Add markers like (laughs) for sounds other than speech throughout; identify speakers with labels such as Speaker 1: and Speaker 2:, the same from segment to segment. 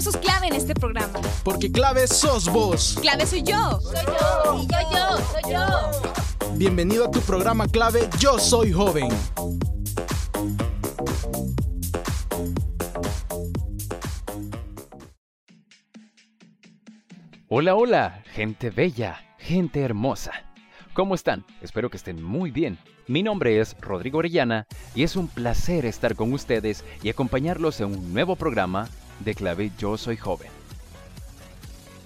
Speaker 1: Somos sus clave en este programa.
Speaker 2: Porque clave sos vos.
Speaker 1: Clave soy yo.
Speaker 3: Soy yo. Y yo, yo, soy yo.
Speaker 2: Bienvenido a tu programa clave Yo Soy Joven.
Speaker 4: Hola, hola, gente bella, gente hermosa. ¿Cómo están? Espero que estén muy bien. Mi nombre es Rodrigo Orellana y es un placer estar con ustedes y acompañarlos en un nuevo programa de clave Yo Soy Joven.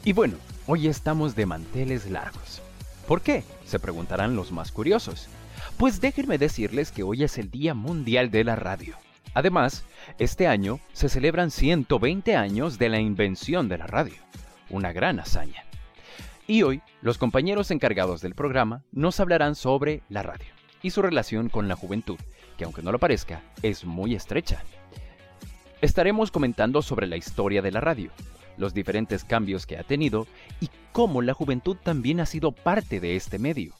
Speaker 4: Y bueno, hoy estamos de manteles largos. ¿Por qué? Se preguntarán los más curiosos. Pues déjenme decirles que hoy es el Día Mundial de la Radio. Además, este año se celebran 120 años de la invención de la radio una gran hazaña. Y hoy, los compañeros encargados del programa nos hablarán sobre la radio y su relación con la juventud, que aunque no lo parezca, es muy estrecha. Estaremos comentando sobre la historia de la radio, los diferentes cambios que ha tenido y cómo la juventud también ha sido parte de este medio.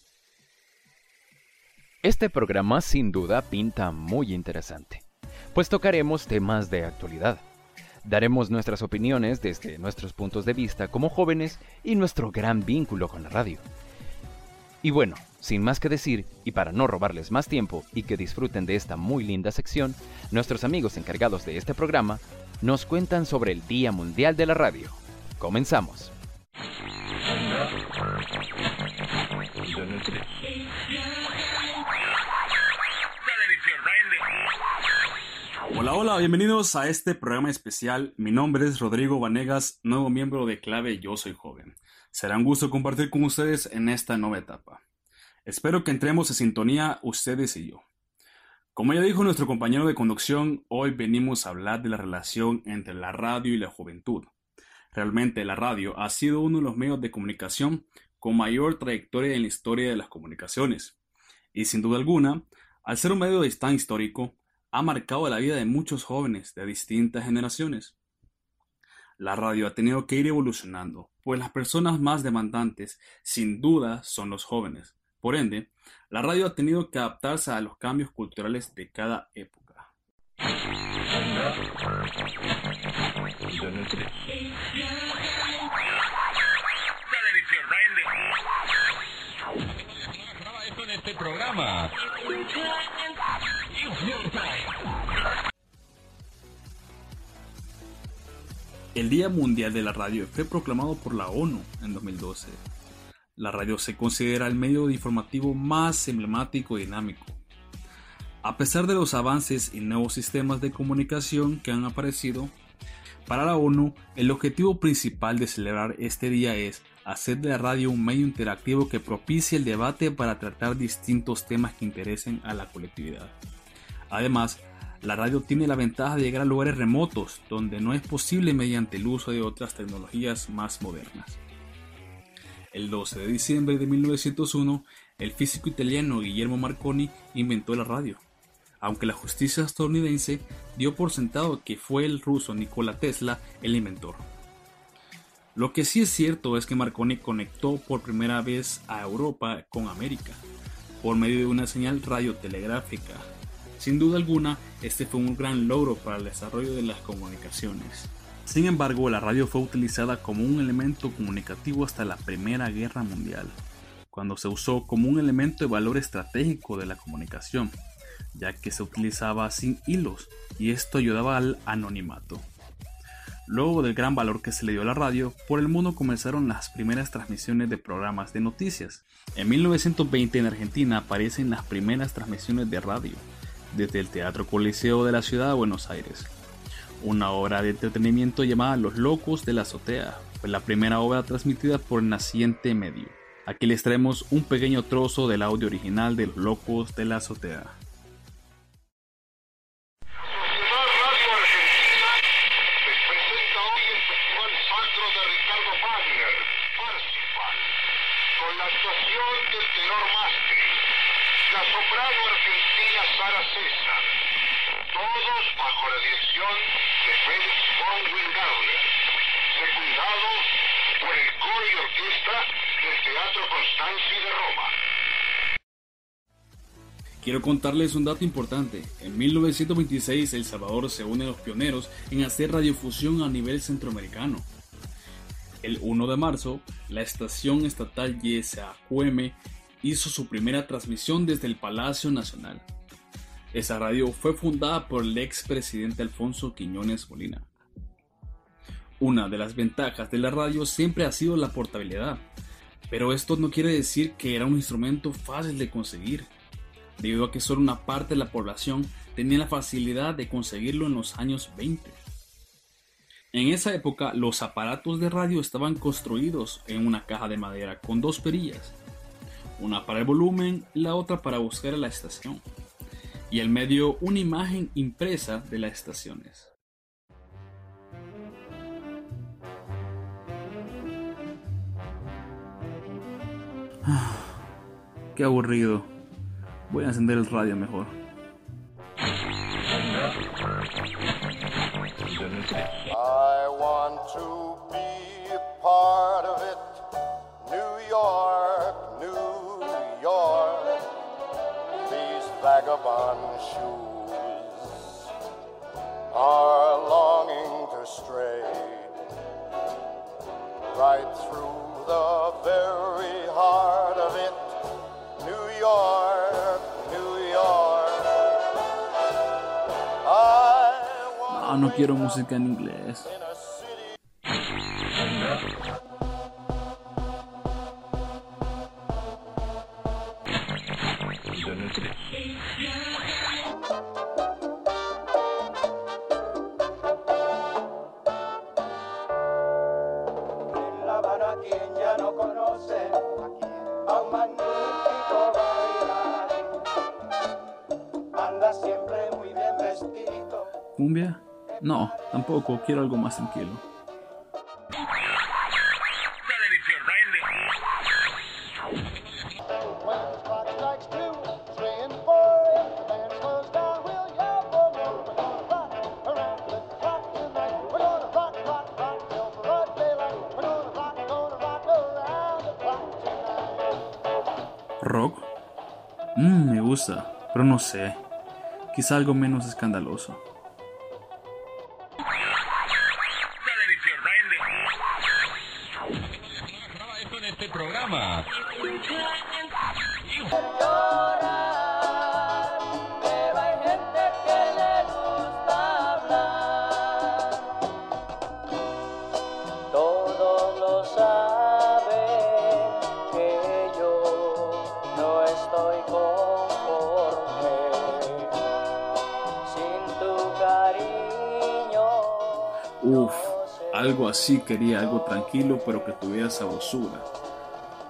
Speaker 4: Este programa sin duda pinta muy interesante, pues tocaremos temas de actualidad Daremos nuestras opiniones desde nuestros puntos de vista como jóvenes y nuestro gran vínculo con la radio. Y bueno, sin más que decir, y para no robarles más tiempo y que disfruten de esta muy linda sección, nuestros amigos encargados de este programa nos cuentan sobre el Día Mundial de la Radio. Comenzamos.
Speaker 5: Hola, hola, bienvenidos a este programa especial. Mi nombre es Rodrigo Vanegas, nuevo miembro de Clave Yo Soy Joven. Será un gusto compartir con ustedes en esta nueva etapa. Espero que entremos en sintonía ustedes y yo. Como ya dijo nuestro compañero de conducción, hoy venimos a hablar de la relación entre la radio y la juventud. Realmente la radio ha sido uno de los medios de comunicación con mayor trayectoria en la historia de las comunicaciones. Y sin duda alguna, al ser un medio tan histórico, ha marcado la vida de muchos jóvenes de distintas generaciones. La radio ha tenido que ir evolucionando, pues las personas más demandantes, sin duda, son los jóvenes. Por ende, la radio ha tenido que adaptarse a los cambios culturales de cada época. El Día Mundial de la Radio fue proclamado por la ONU en 2012. La radio se considera el medio informativo más emblemático y dinámico. A pesar de los avances y nuevos sistemas de comunicación que han aparecido, para la ONU el objetivo principal de celebrar este día es hacer de la radio un medio interactivo que propicie el debate para tratar distintos temas que interesen a la colectividad. Además, la radio tiene la ventaja de llegar a lugares remotos, donde no es posible mediante el uso de otras tecnologías más modernas. El 12 de diciembre de 1901, el físico italiano Guillermo Marconi inventó la radio, aunque la justicia estadounidense dio por sentado que fue el ruso Nikola Tesla el inventor. Lo que sí es cierto es que Marconi conectó por primera vez a Europa con América, por medio de una señal radiotelegráfica. Sin duda alguna, este fue un gran logro para el desarrollo de las comunicaciones. Sin embargo, la radio fue utilizada como un elemento comunicativo hasta la Primera Guerra Mundial, cuando se usó como un elemento de valor estratégico de la comunicación, ya que se utilizaba sin hilos y esto ayudaba al anonimato. Luego del gran valor que se le dio a la radio, por el mundo comenzaron las primeras transmisiones de programas de noticias. En 1920 en Argentina aparecen las primeras transmisiones de radio, desde el Teatro Coliseo de la ciudad de Buenos Aires. Una obra de entretenimiento llamada Los Locos de la Azotea fue la primera obra transmitida por naciente medio. Aquí les traemos un pequeño trozo del audio original de Los Locos de la Azotea. Quiero contarles un dato importante. En 1926 El Salvador se une a los pioneros en hacer radiofusión a nivel centroamericano. El 1 de marzo, la estación estatal YSAQM hizo su primera transmisión desde el Palacio Nacional. Esa radio fue fundada por el expresidente Alfonso Quiñones Molina. Una de las ventajas de la radio siempre ha sido la portabilidad, pero esto no quiere decir que era un instrumento fácil de conseguir debido a que solo una parte de la población tenía la facilidad de conseguirlo en los años 20. En esa época los aparatos de radio estaban construidos en una caja de madera con dos perillas, una para el volumen y la otra para buscar a la estación, y el medio una imagen impresa de las estaciones. Ah, qué aburrido. Voy a encender el radio mejor.
Speaker 6: I want to be part of it. New York, New York. These vagabond shoes are longing to stray right through the very
Speaker 5: no quiero música en inglés.
Speaker 6: Around the clock tonight. ¿Rock?
Speaker 5: Mmm, me gusta, pero no sé. Quizá algo menos escandaloso.
Speaker 7: Estoy conforme sin tu cariño.
Speaker 5: Uf, algo así quería, algo tranquilo, pero que tuviera sabrosura.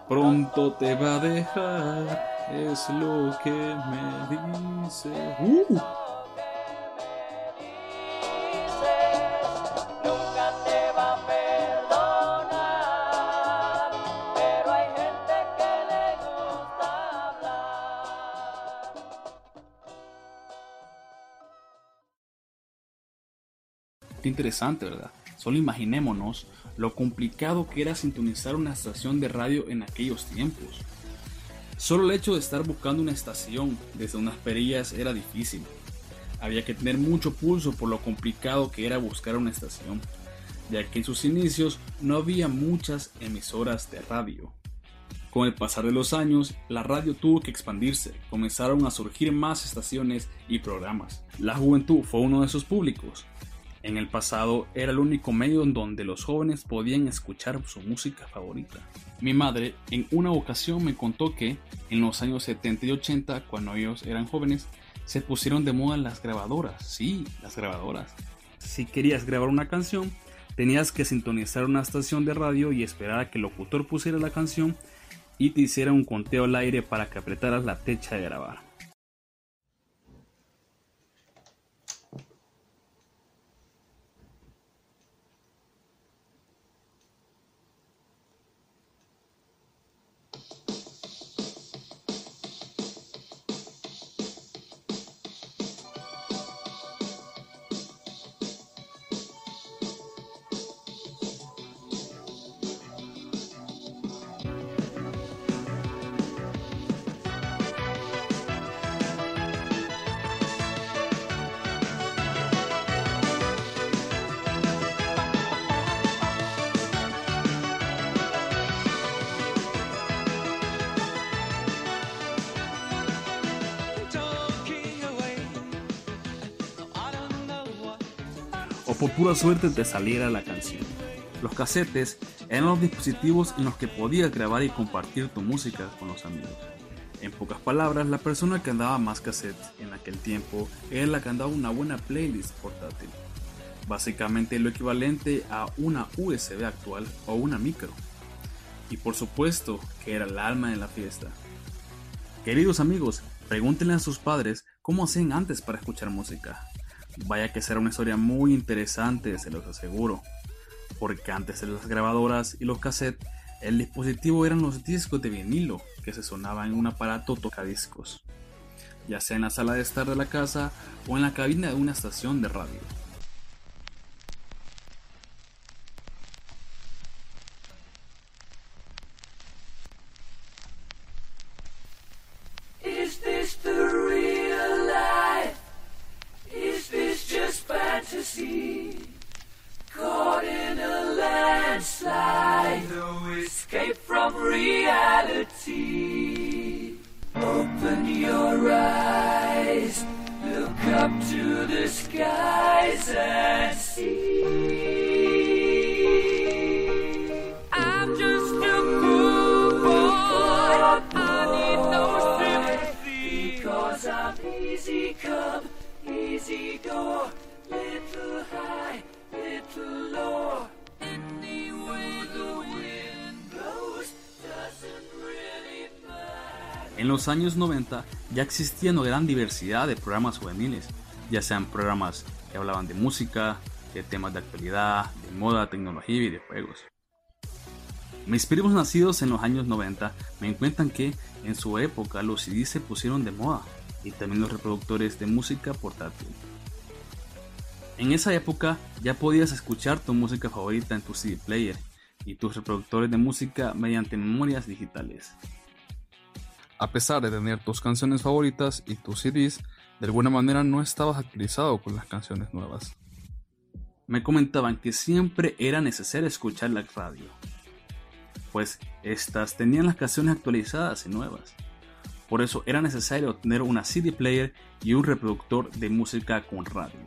Speaker 5: Pronto te va a dejar, es lo que me dice. Uh, interesante, ¿verdad? Solo imaginémonos lo complicado que era sintonizar una estación de radio en aquellos tiempos. Solo el hecho de estar buscando una estación desde unas perillas era difícil. Había que tener mucho pulso por lo complicado que era buscar una estación, ya que en sus inicios no había muchas emisoras de radio. Con el pasar de los años, la radio tuvo que expandirse, comenzaron a surgir más estaciones y programas. La juventud fue uno de esos públicos. En el pasado era el único medio en donde los jóvenes podían escuchar su música favorita. Mi madre en una ocasión me contó que en los años 70 y 80, cuando ellos eran jóvenes, se pusieron de moda las grabadoras. Sí, las grabadoras. Si querías grabar una canción, tenías que sintonizar una estación de radio y esperar a que el locutor pusiera la canción y te hiciera un conteo al aire para que apretaras la techa de grabar. Por pura suerte te saliera la canción. Los casetes eran los dispositivos en los que podías grabar y compartir tu música con los amigos. En pocas palabras, la persona que andaba más cassettes en aquel tiempo era la que andaba una buena playlist portátil. Básicamente lo equivalente a una USB actual o una micro. Y por supuesto que era el alma de la fiesta. Queridos amigos, pregúntenle a sus padres cómo hacían antes para escuchar música. Vaya que será una historia muy interesante, se los aseguro. Porque antes de las grabadoras y los cassettes, el dispositivo eran los discos de vinilo que se sonaban en un aparato tocadiscos, ya sea en la sala de estar de la casa o en la cabina de una estación de radio. En los años 90 ya existía una gran diversidad de programas juveniles, ya sean programas que hablaban de música, de temas de actualidad, de moda, tecnología y videojuegos. Mis primos nacidos en los años 90 me cuentan que en su época los CDs se pusieron de moda y también los reproductores de música portátil. En esa época ya podías escuchar tu música favorita en tu CD player y tus reproductores de música mediante memorias digitales. A pesar de tener tus canciones favoritas y tus CDs, de alguna manera no estabas actualizado con las canciones nuevas. Me comentaban que siempre era necesario escuchar la radio, pues estas tenían las canciones actualizadas y nuevas. Por eso era necesario tener una CD player y un reproductor de música con radio.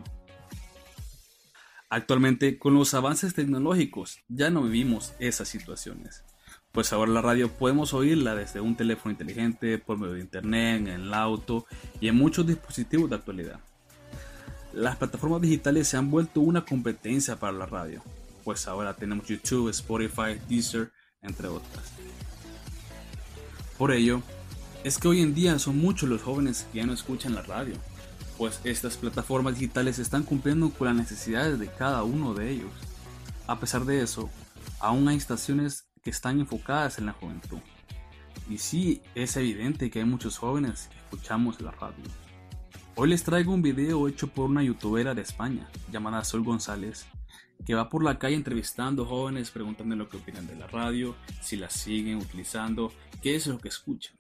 Speaker 5: Actualmente, con los avances tecnológicos, ya no vivimos esas situaciones. Pues ahora la radio podemos oírla desde un teléfono inteligente, por medio de internet, en el auto y en muchos dispositivos de actualidad. Las plataformas digitales se han vuelto una competencia para la radio, pues ahora tenemos YouTube, Spotify, Deezer, entre otras. Por ello, es que hoy en día son muchos los jóvenes que ya no escuchan la radio, pues estas plataformas digitales están cumpliendo con las necesidades de cada uno de ellos. A pesar de eso, aún hay estaciones que están enfocadas en la juventud. Y sí, es evidente que hay muchos jóvenes que escuchamos la radio. Hoy les traigo un video hecho por una youtubera de España, llamada Sol González, que va por la calle entrevistando jóvenes, preguntando lo que opinan de la radio, si la siguen utilizando, qué es lo que escuchan.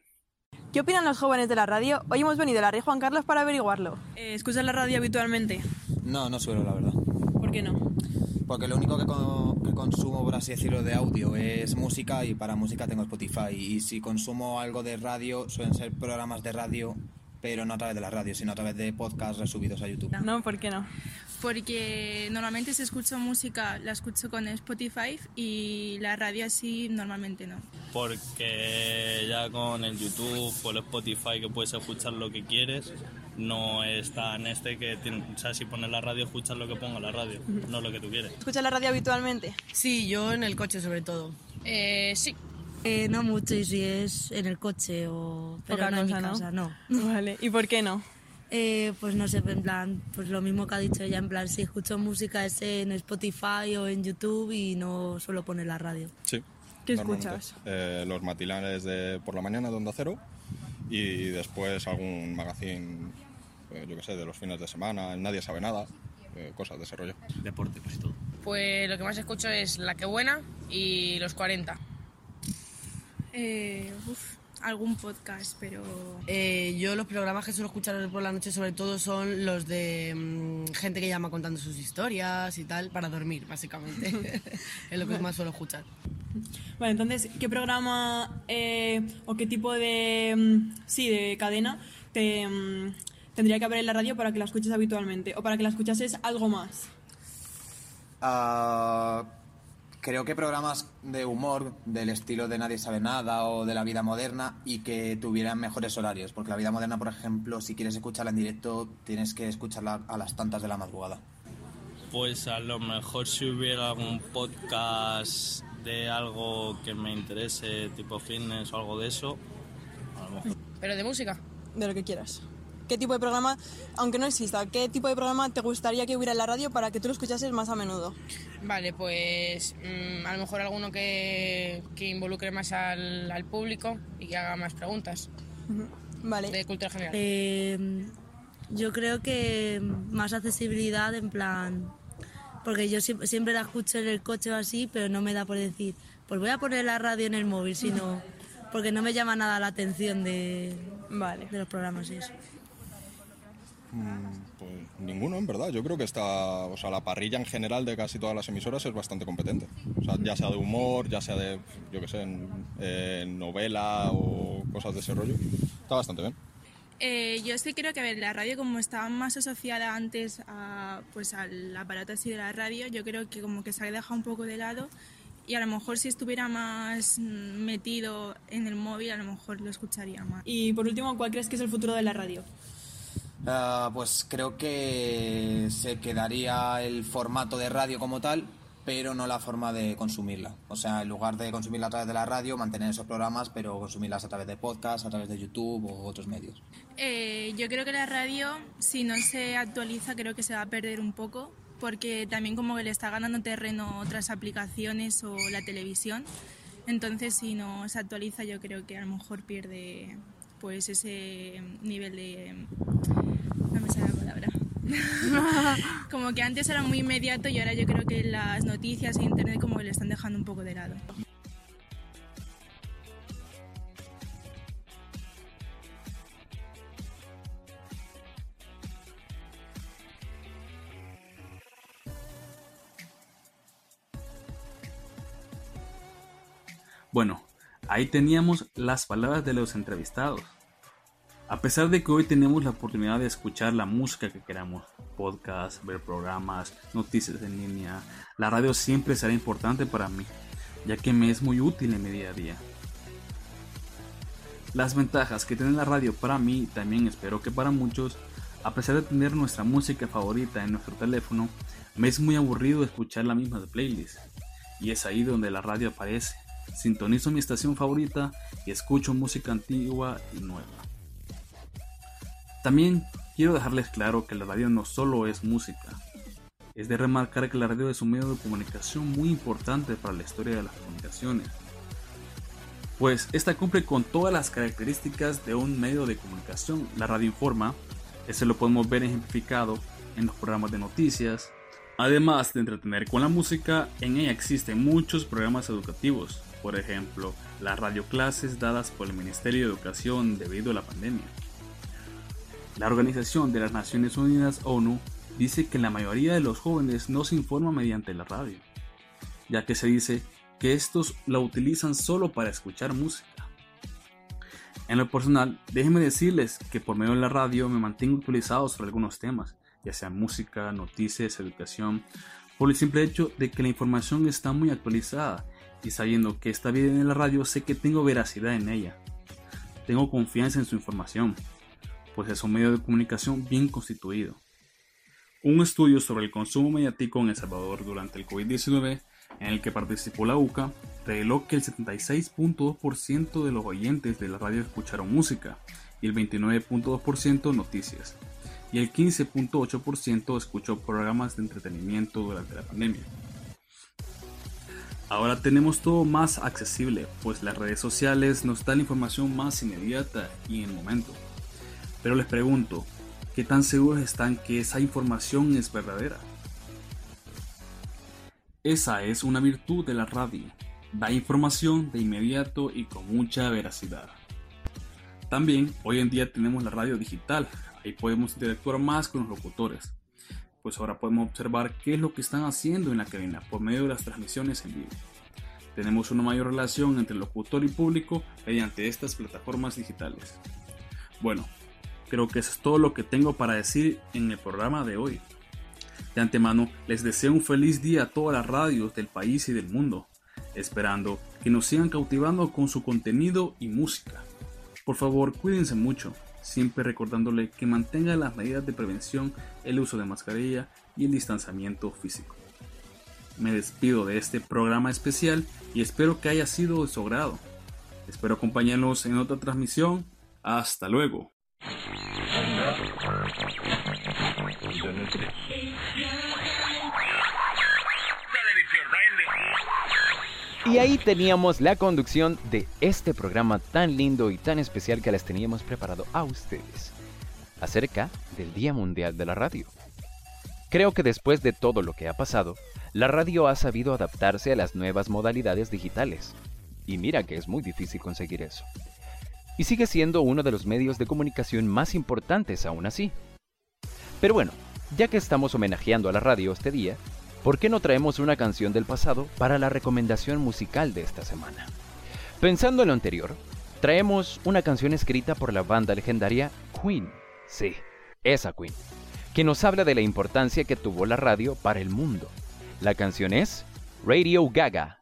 Speaker 1: ¿Qué opinan los jóvenes de la radio? Hoy hemos venido a la Rey Juan Carlos para averiguarlo.
Speaker 8: Eh, ¿Escuchas la radio habitualmente?
Speaker 9: No, no suelo, la verdad.
Speaker 8: ¿Por qué no?
Speaker 9: Porque lo único que, co- que consumo, por así decirlo, de audio es música y para música tengo Spotify. Y si consumo algo de radio, suelen ser programas de radio, pero no a través de la radio, sino a través de podcasts resubidos a YouTube.
Speaker 1: No, ¿por qué no?
Speaker 10: Porque normalmente si escucho música la escucho con Spotify y la radio así normalmente no.
Speaker 11: porque ya con el YouTube o el Spotify que puedes escuchar lo que quieres, no es tan este que, tiene- o sea, si pones la radio escuchas lo que ponga la radio, no lo que tú quieres.
Speaker 1: ¿Escuchas la radio habitualmente?
Speaker 8: Sí, yo en el coche sobre todo.
Speaker 10: Eh, sí.
Speaker 12: Eh, no mucho, y si es en el coche o... Pero
Speaker 1: Poca
Speaker 12: no en mi
Speaker 1: cosa, ¿no?
Speaker 12: casa, no. (laughs)
Speaker 1: Vale, ¿y por qué no?
Speaker 12: Eh, pues no sé, en plan, pues lo mismo que ha dicho ella, en plan, si escucho música es en Spotify o en YouTube y no suelo poner la radio.
Speaker 13: Sí.
Speaker 1: ¿Qué escuchas?
Speaker 13: Eh, los matinales de por la mañana de Onda Cero y después algún magazine, eh, yo qué sé, de los fines de semana, el Nadie sabe nada, eh, cosas de ese rollo.
Speaker 11: Deporte, pues y todo.
Speaker 8: Pues lo que más escucho es La Que Buena y Los 40.
Speaker 10: Eh, uf, algún podcast, pero...
Speaker 8: Eh, yo los programas que suelo escuchar por la noche sobre todo son los de mm, gente que llama contando sus historias y tal, para dormir, básicamente. (laughs) (laughs) es lo que más suelo escuchar.
Speaker 1: Vale, entonces, ¿qué programa eh, o qué tipo de, mm, sí, de cadena te mm, tendría que haber en la radio para que la escuches habitualmente o para que la escuchases algo más?
Speaker 9: Ah, creo que programas de humor del estilo de Nadie sabe nada o de la vida moderna y que tuvieran mejores horarios, porque la vida moderna, por ejemplo, si quieres escucharla en directo, tienes que escucharla a las tantas de la madrugada.
Speaker 11: Pues a lo mejor si hubiera algún podcast de algo que me interese, tipo fitness o algo de eso, a lo mejor.
Speaker 14: ¿Pero de música?
Speaker 1: De lo que quieras. ¿Qué tipo de programa, aunque no exista, qué tipo de programa te gustaría que hubiera en la radio para que tú lo escuchases más a menudo?
Speaker 14: Vale, pues mm, a lo mejor alguno que, que involucre más al, al público y que haga más preguntas.
Speaker 1: Vale.
Speaker 14: De cultura general.
Speaker 12: Eh, yo creo que más accesibilidad en plan... Porque yo siempre, siempre la escucho en el coche o así, pero no me da por decir, pues voy a poner la radio en el móvil, sino porque no me llama nada la atención de, de los programas y eso.
Speaker 13: Mm, Pues ninguno, en verdad. Yo creo que está, o sea, la parrilla en general de casi todas las emisoras es bastante competente. O sea, ya sea de humor, ya sea de, yo qué sé, en, en novela o cosas de ese rollo. Está bastante bien.
Speaker 10: Eh, yo sí creo que a ver, la radio como estaba más asociada antes a, pues, al aparato así de la radio, yo creo que como que se ha dejado un poco de lado y a lo mejor si estuviera más metido en el móvil, a lo mejor lo escucharía más.
Speaker 1: Y por último, ¿cuál crees que es el futuro de la radio?
Speaker 9: Ah, pues creo que se quedaría el formato de radio como tal, pero no la forma de consumirla. O sea, en lugar de consumirla a través de la radio, mantener esos programas, pero consumirlas a través de podcast, a través de YouTube o otros medios.
Speaker 10: Eh, yo creo que la radio, si no se actualiza, creo que se va a perder un poco, porque también como que le está ganando terreno otras aplicaciones o la televisión. Entonces, si no se actualiza, yo creo que a lo mejor pierde pues ese nivel de... No me sale la palabra. (laughs) como que antes era muy inmediato y ahora yo creo que las noticias e internet como que le están dejando un poco de lado.
Speaker 5: Bueno, ahí teníamos las palabras de los entrevistados. A pesar de que hoy tenemos la oportunidad de escuchar la música que queramos, podcasts, ver programas, noticias en línea, la radio siempre será importante para mí, ya que me es muy útil en mi día a día. Las ventajas que tiene la radio para mí, también espero que para muchos, a pesar de tener nuestra música favorita en nuestro teléfono, me es muy aburrido escuchar la misma playlist. Y es ahí donde la radio aparece. Sintonizo mi estación favorita y escucho música antigua y nueva. También quiero dejarles claro que la radio no solo es música. Es de remarcar que la radio es un medio de comunicación muy importante para la historia de las comunicaciones. Pues esta cumple con todas las características de un medio de comunicación. La radio informa, eso lo podemos ver ejemplificado en los programas de noticias. Además de entretener con la música, en ella existen muchos programas educativos, por ejemplo, las radioclases dadas por el Ministerio de Educación debido a la pandemia. La Organización de las Naciones Unidas ONU dice que la mayoría de los jóvenes no se informa mediante la radio, ya que se dice que estos la utilizan solo para escuchar música. En lo personal, déjenme decirles que por medio de la radio me mantengo actualizado sobre algunos temas, ya sea música, noticias, educación, por el simple hecho de que la información está muy actualizada y sabiendo que está bien en la radio sé que tengo veracidad en ella. Tengo confianza en su información, pues es un medio de comunicación bien constituido. Un estudio sobre el consumo mediático en El Salvador durante el COVID-19, en el que participó la UCA, reveló que el 76.2% de los oyentes de la radio escucharon música y el 29.2% noticias, el 15.8% escuchó programas de entretenimiento durante la pandemia. Ahora tenemos todo más accesible, pues las redes sociales nos dan la información más inmediata y en el momento. Pero les pregunto, ¿qué tan seguros están que esa información es verdadera? Esa es una virtud de la radio. Da información de inmediato y con mucha veracidad. También hoy en día tenemos la radio digital. Ahí podemos interactuar más con los locutores. Pues ahora podemos observar qué es lo que están haciendo en la cabina por medio de las transmisiones en vivo. Tenemos una mayor relación entre locutor y público mediante estas plataformas digitales. Bueno, creo que eso es todo lo que tengo para decir en el programa de hoy. De antemano, les deseo un feliz día a todas las radios del país y del mundo, esperando que nos sigan cautivando con su contenido y música. Por favor, cuídense mucho, siempre recordándole que mantengan las medidas de prevención, el uso de mascarilla y el distanciamiento físico. Me despido de este programa especial y espero que haya sido de su agrado. Espero acompañarlos en otra transmisión. Hasta luego.
Speaker 4: Y ahí teníamos la conducción de este programa tan lindo y tan especial que les teníamos preparado a ustedes, acerca del Día Mundial de la Radio. Creo que después de todo lo que ha pasado, la radio ha sabido adaptarse a las nuevas modalidades digitales. Y mira que es muy difícil conseguir eso. Y sigue siendo uno de los medios de comunicación más importantes aún así. Pero bueno, ya que estamos homenajeando a la radio este día, ¿por qué no traemos una canción del pasado para la recomendación musical de esta semana? Pensando en lo anterior, traemos una canción escrita por la banda legendaria Queen. Sí, esa Queen, que nos habla de la importancia que tuvo la radio para el mundo. La canción es Radio Gaga.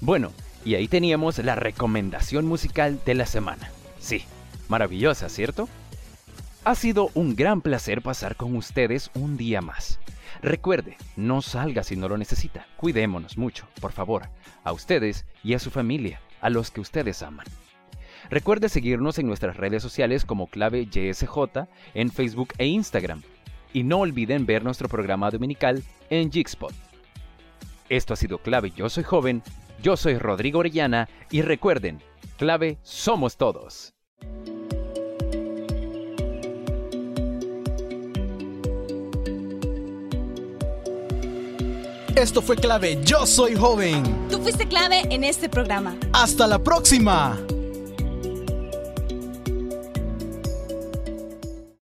Speaker 4: Bueno, y ahí teníamos la recomendación musical de la semana. Sí, maravillosa, ¿cierto? Ha sido un gran placer pasar con ustedes un día más. Recuerde, no salga si no lo necesita. Cuidémonos mucho, por favor, a ustedes y a su familia, a los que ustedes aman. Recuerde seguirnos en nuestras redes sociales como clave YSJ en Facebook e Instagram. Y no olviden ver nuestro programa dominical en Jigspot. Esto ha sido Clave Yo Soy Joven, yo soy Rodrigo Orellana y recuerden, Clave somos todos.
Speaker 2: Esto fue clave Yo Soy Joven.
Speaker 3: Tú fuiste clave en este programa.
Speaker 2: Hasta la próxima.